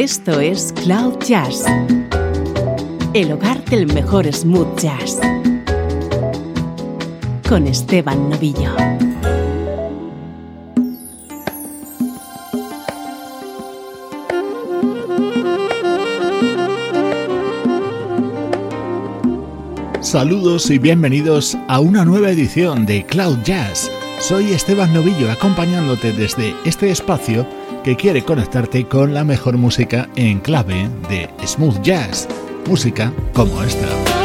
Esto es Cloud Jazz, el hogar del mejor smooth jazz, con Esteban Novillo. Saludos y bienvenidos a una nueva edición de Cloud Jazz. Soy Esteban Novillo acompañándote desde este espacio que quiere conectarte con la mejor música en clave de smooth jazz, música como esta.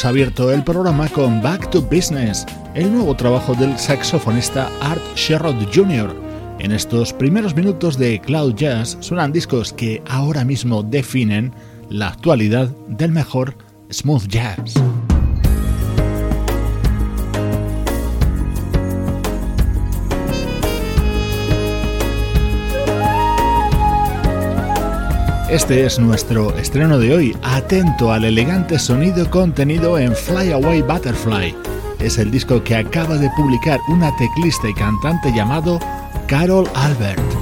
Hemos abierto el programa con Back to Business, el nuevo trabajo del saxofonista Art Sherrod Jr. En estos primeros minutos de Cloud Jazz suenan discos que ahora mismo definen la actualidad del mejor smooth jazz. Este es nuestro estreno de hoy. Atento al elegante sonido contenido en Fly Away Butterfly. Es el disco que acaba de publicar una teclista y cantante llamado Carol Albert.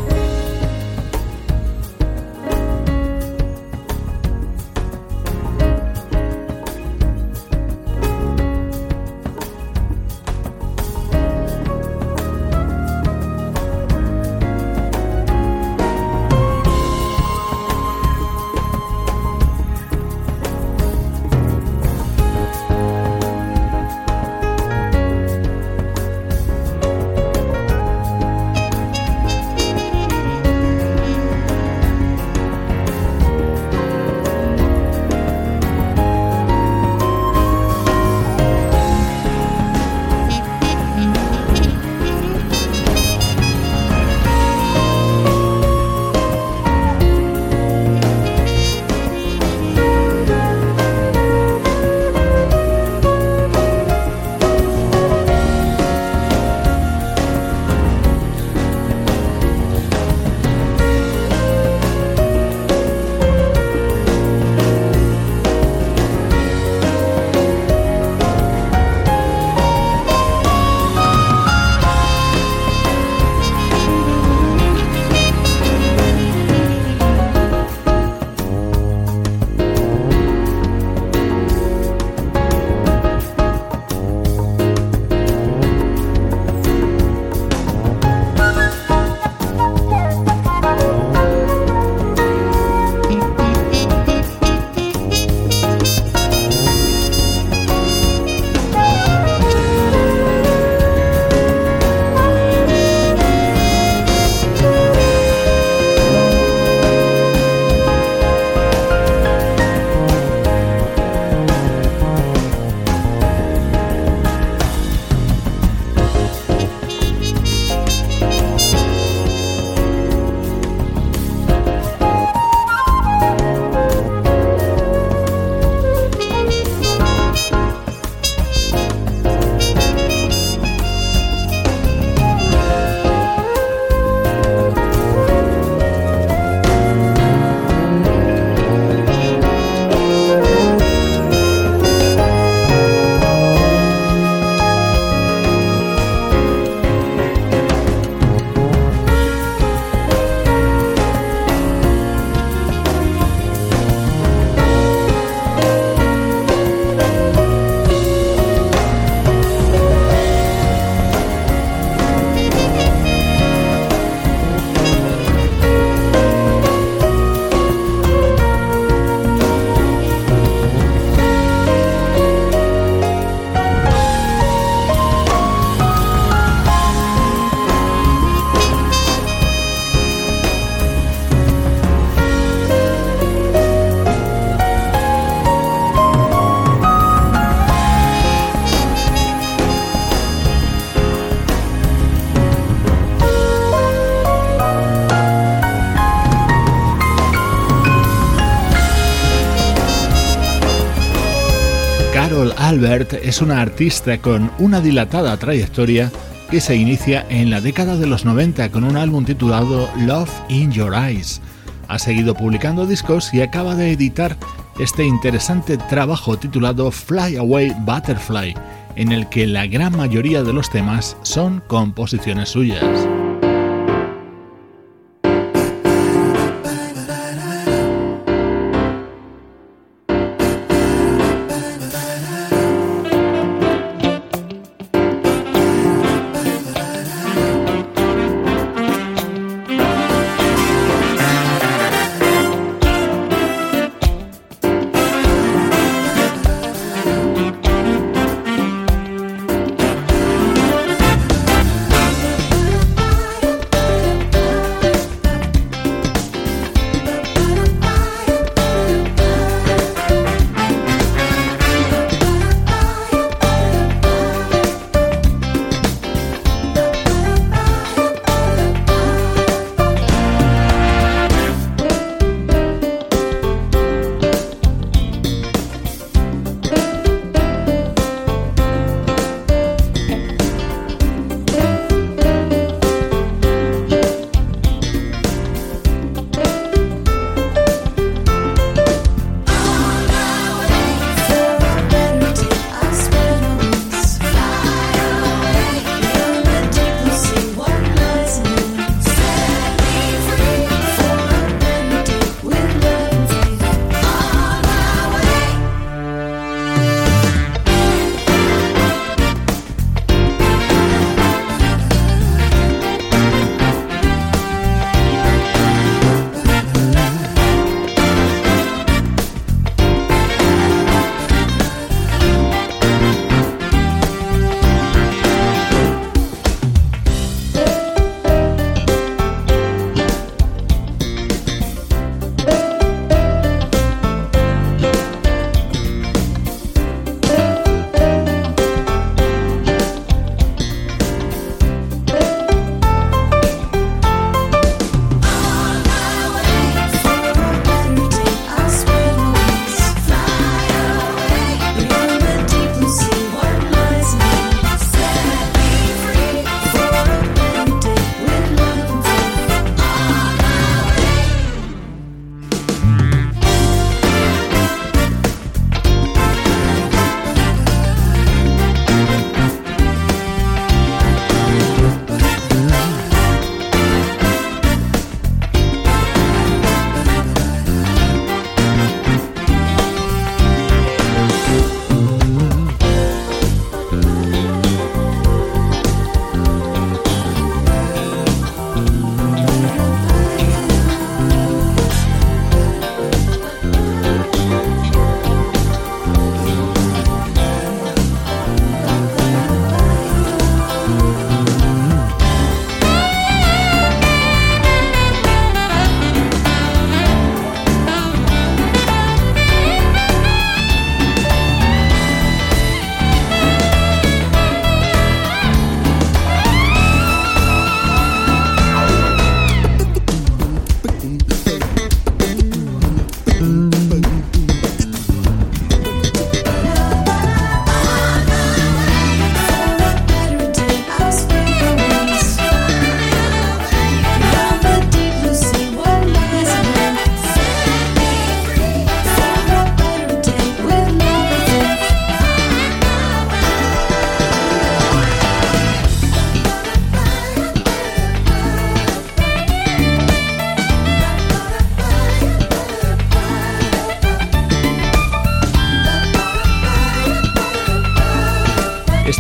Albert es una artista con una dilatada trayectoria que se inicia en la década de los 90 con un álbum titulado Love in Your Eyes. Ha seguido publicando discos y acaba de editar este interesante trabajo titulado Fly Away Butterfly, en el que la gran mayoría de los temas son composiciones suyas.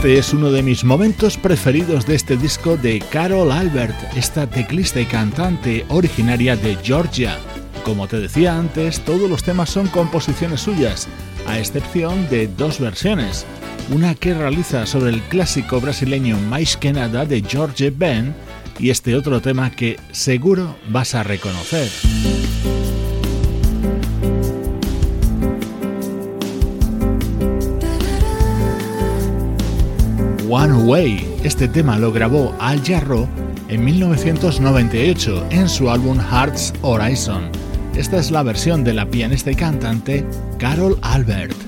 Este es uno de mis momentos preferidos de este disco de Carol Albert, esta teclista y cantante originaria de Georgia. Como te decía antes, todos los temas son composiciones suyas, a excepción de dos versiones. Una que realiza sobre el clásico brasileño Mais que Nada de George Ben y este otro tema que seguro vas a reconocer. One Way. Este tema lo grabó Al Jarro en 1998 en su álbum Hearts Horizon. Esta es la versión de la pianista y cantante Carol Albert.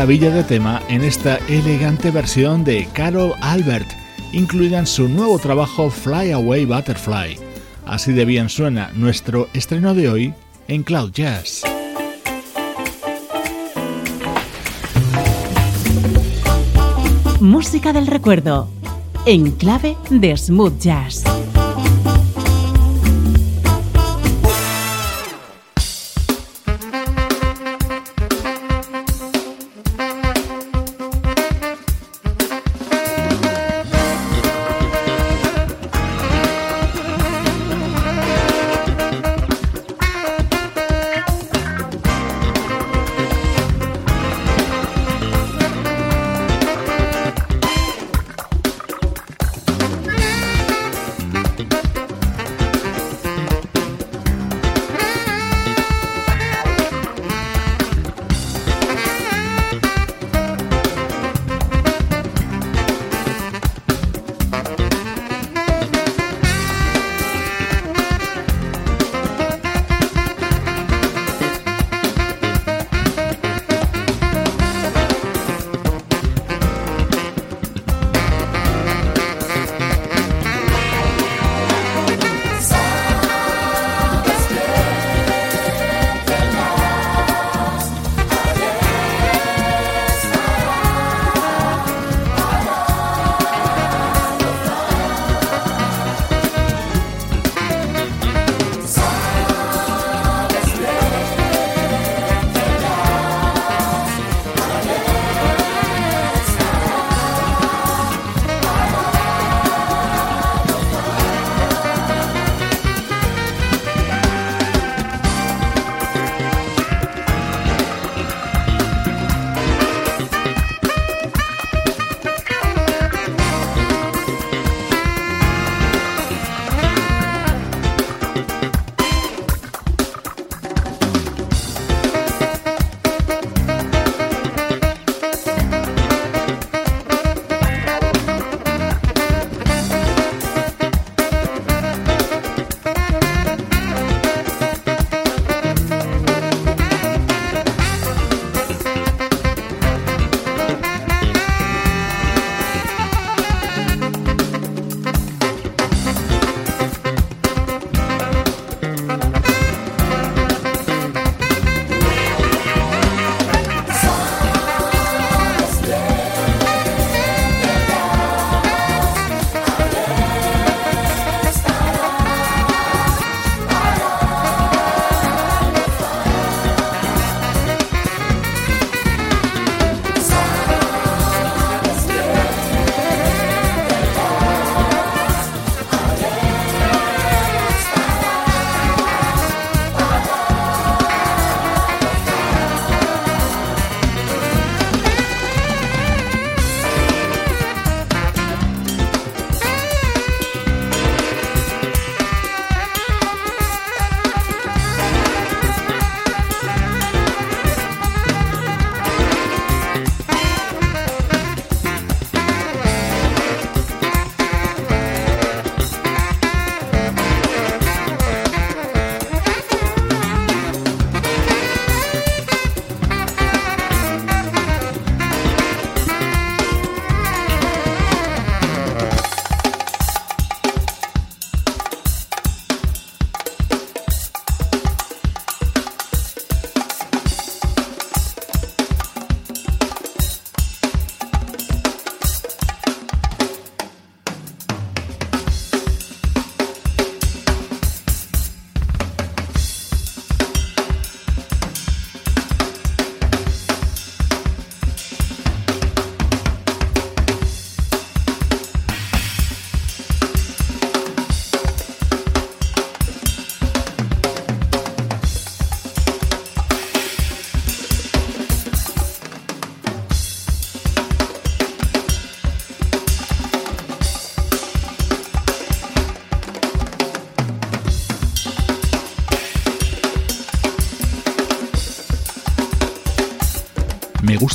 Maravilla de tema en esta elegante versión de Carol Albert, incluida en su nuevo trabajo Fly Away Butterfly. Así de bien suena nuestro estreno de hoy en Cloud Jazz. Música del recuerdo, en clave de smooth jazz.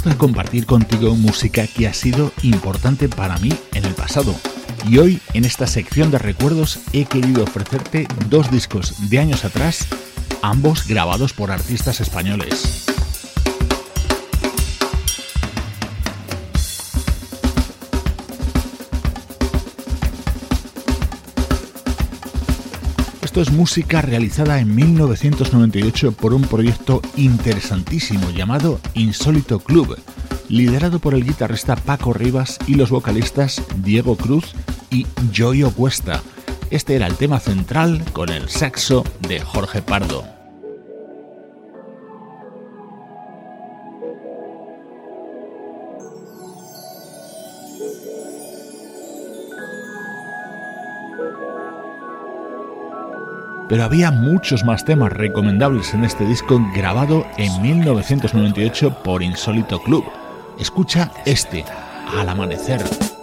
Gusta compartir contigo música que ha sido importante para mí en el pasado. Y hoy, en esta sección de recuerdos, he querido ofrecerte dos discos de años atrás, ambos grabados por artistas españoles. Esto es música realizada en 1998 por un proyecto interesantísimo llamado Insólito Club, liderado por el guitarrista Paco Rivas y los vocalistas Diego Cruz y Joyo Cuesta. Este era el tema central con el saxo de Jorge Pardo. Pero había muchos más temas recomendables en este disco grabado en 1998 por Insólito Club. Escucha este, Al Amanecer.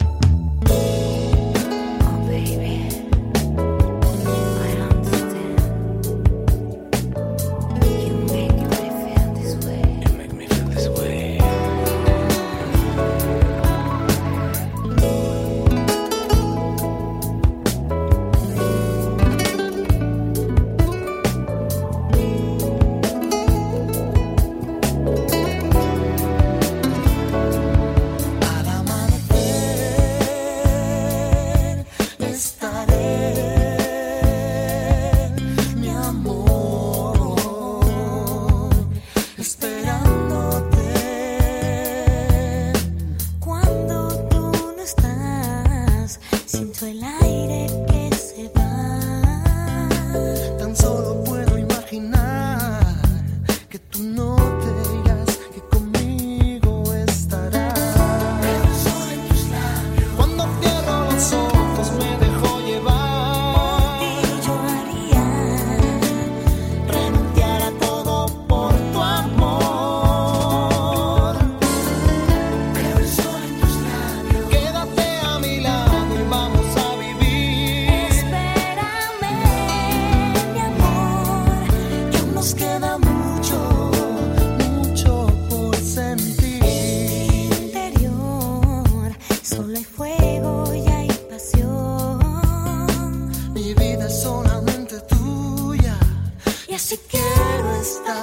estás.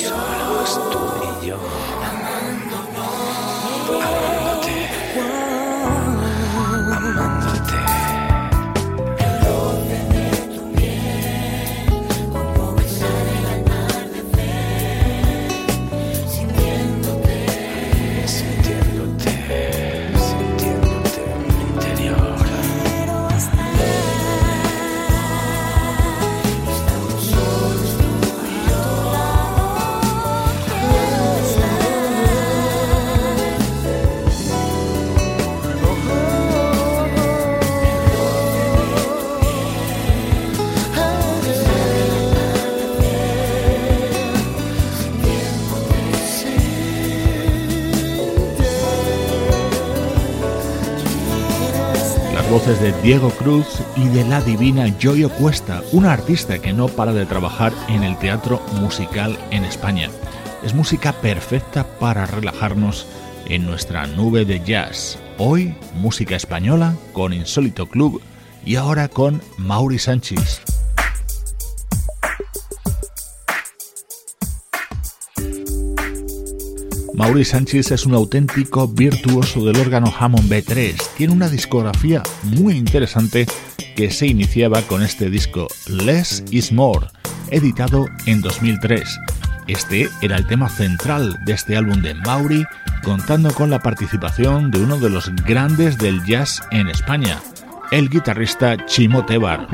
Destroy. De Diego Cruz y de la divina Joyo Cuesta, una artista que no para de trabajar en el teatro musical en España. Es música perfecta para relajarnos en nuestra nube de jazz. Hoy, música española con Insólito Club y ahora con Mauri Sánchez. Mauri Sánchez es un auténtico virtuoso del órgano Hammond B3. Tiene una discografía muy interesante que se iniciaba con este disco Less is More, editado en 2003. Este era el tema central de este álbum de Mauri, contando con la participación de uno de los grandes del jazz en España, el guitarrista Chimo Tebar.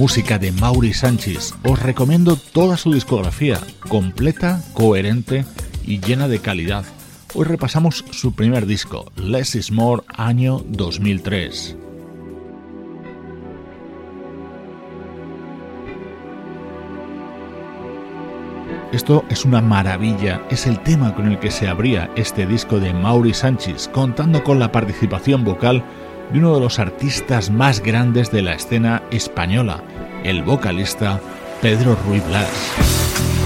Música de Mauri Sánchez. Os recomiendo toda su discografía, completa, coherente y llena de calidad. Hoy repasamos su primer disco, Less is More, año 2003. Esto es una maravilla, es el tema con el que se abría este disco de Mauri Sánchez, contando con la participación vocal de uno de los artistas más grandes de la escena española, el vocalista Pedro Ruiz Blas.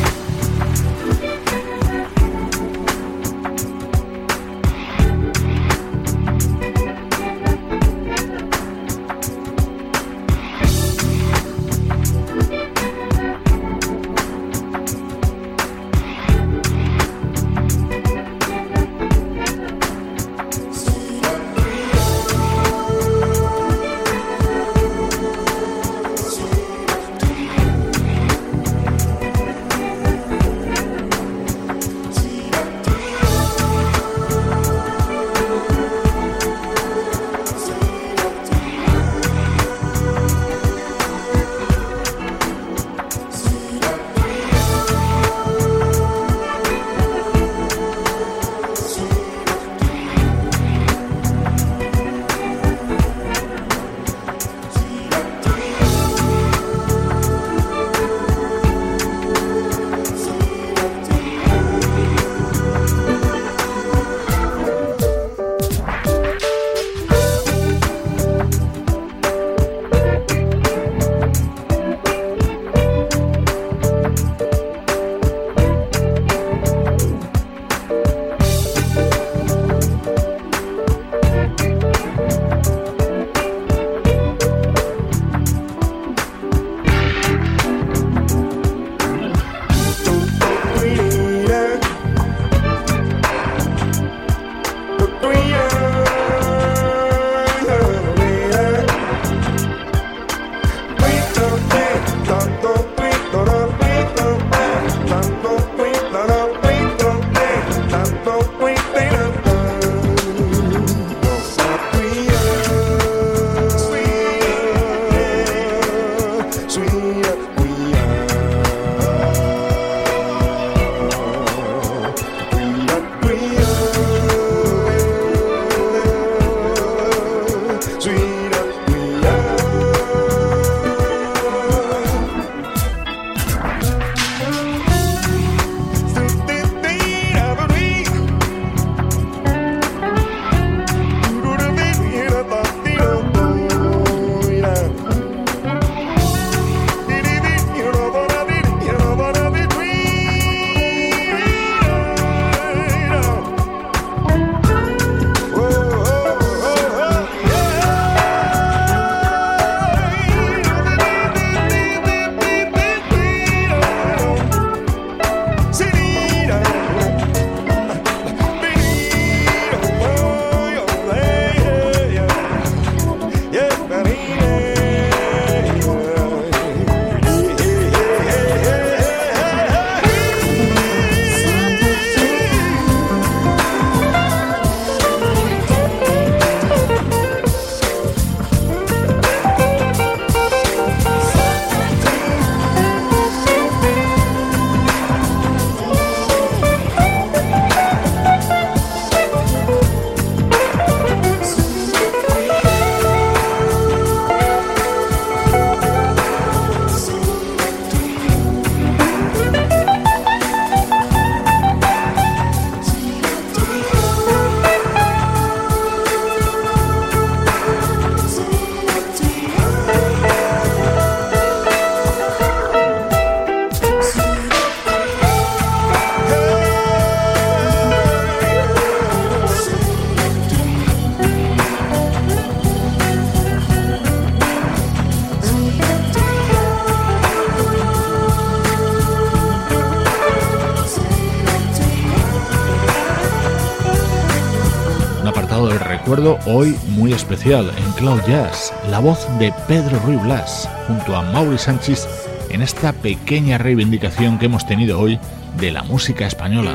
Hoy muy especial en Cloud Jazz, la voz de Pedro Ruy Blas junto a Mauri Sánchez en esta pequeña reivindicación que hemos tenido hoy de la música española.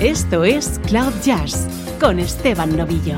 Esto es Cloud Jazz con Esteban Novillo.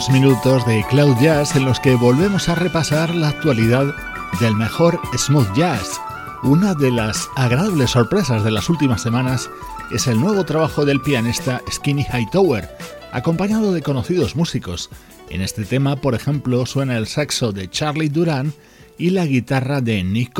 Últimos minutos de Cloud Jazz en los que volvemos a repasar la actualidad del mejor smooth jazz. Una de las agradables sorpresas de las últimas semanas es el nuevo trabajo del pianista Skinny Hightower, acompañado de conocidos músicos. En este tema, por ejemplo, suena el saxo de Charlie Duran y la guitarra de Nick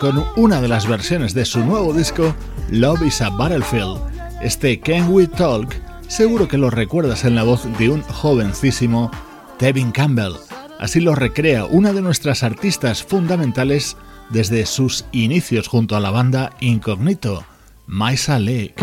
Con una de las versiones de su nuevo disco Love is a Battlefield. Este Can We Talk seguro que lo recuerdas en la voz de un jovencísimo Tevin Campbell. Así lo recrea una de nuestras artistas fundamentales desde sus inicios junto a la banda Incognito, Maisa Lake.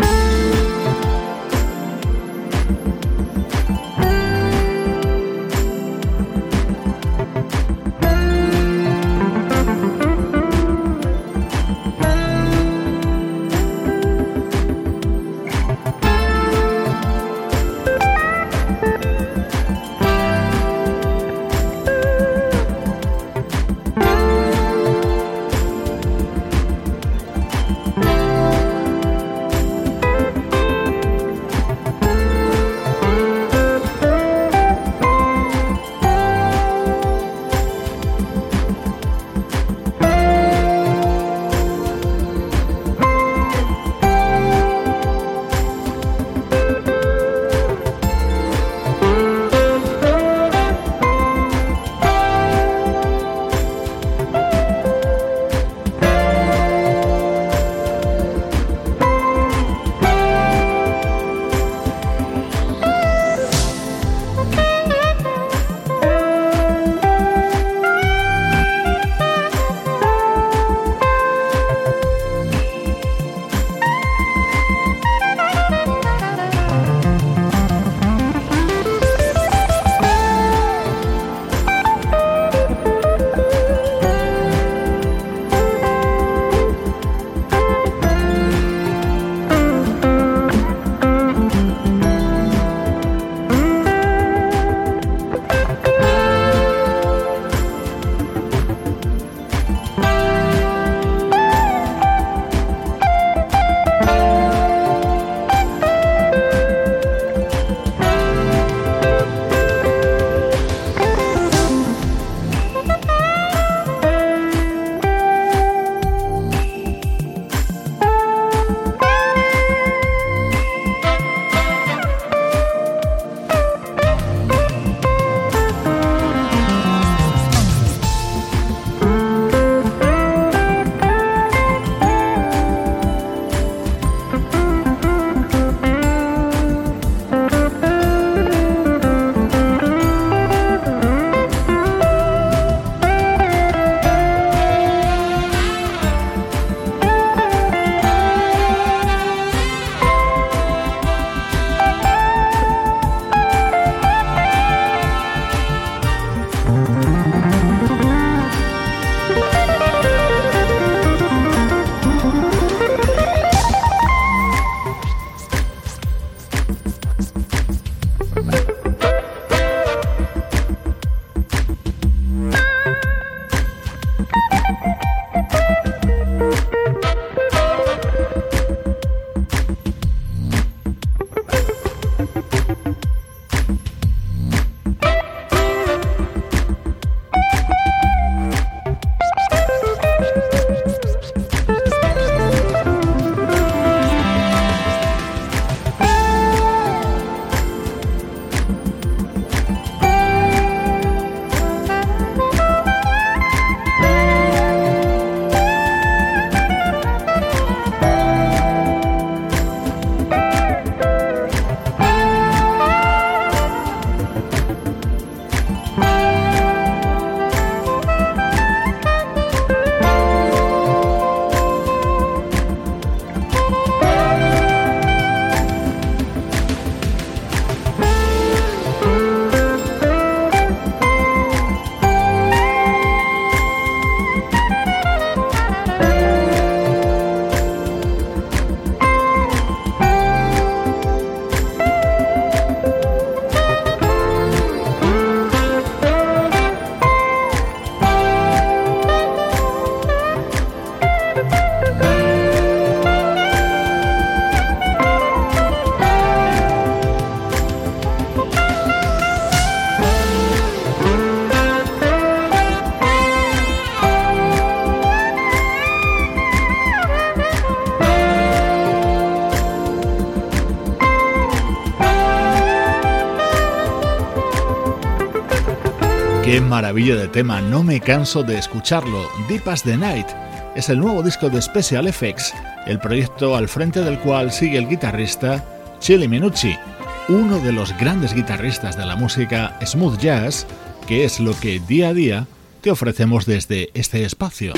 Maravilla de tema, no me canso de escucharlo. Deep as the Night es el nuevo disco de Special Effects, el proyecto al frente del cual sigue el guitarrista Chili Minucci, uno de los grandes guitarristas de la música smooth jazz, que es lo que día a día te ofrecemos desde este espacio.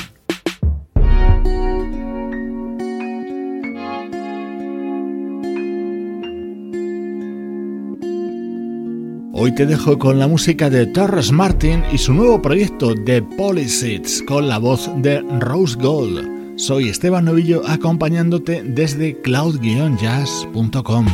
Hoy te dejo con la música de Torres Martin y su nuevo proyecto The Polyseeds con la voz de Rose Gold. Soy Esteban Novillo acompañándote desde cloud-jazz.com.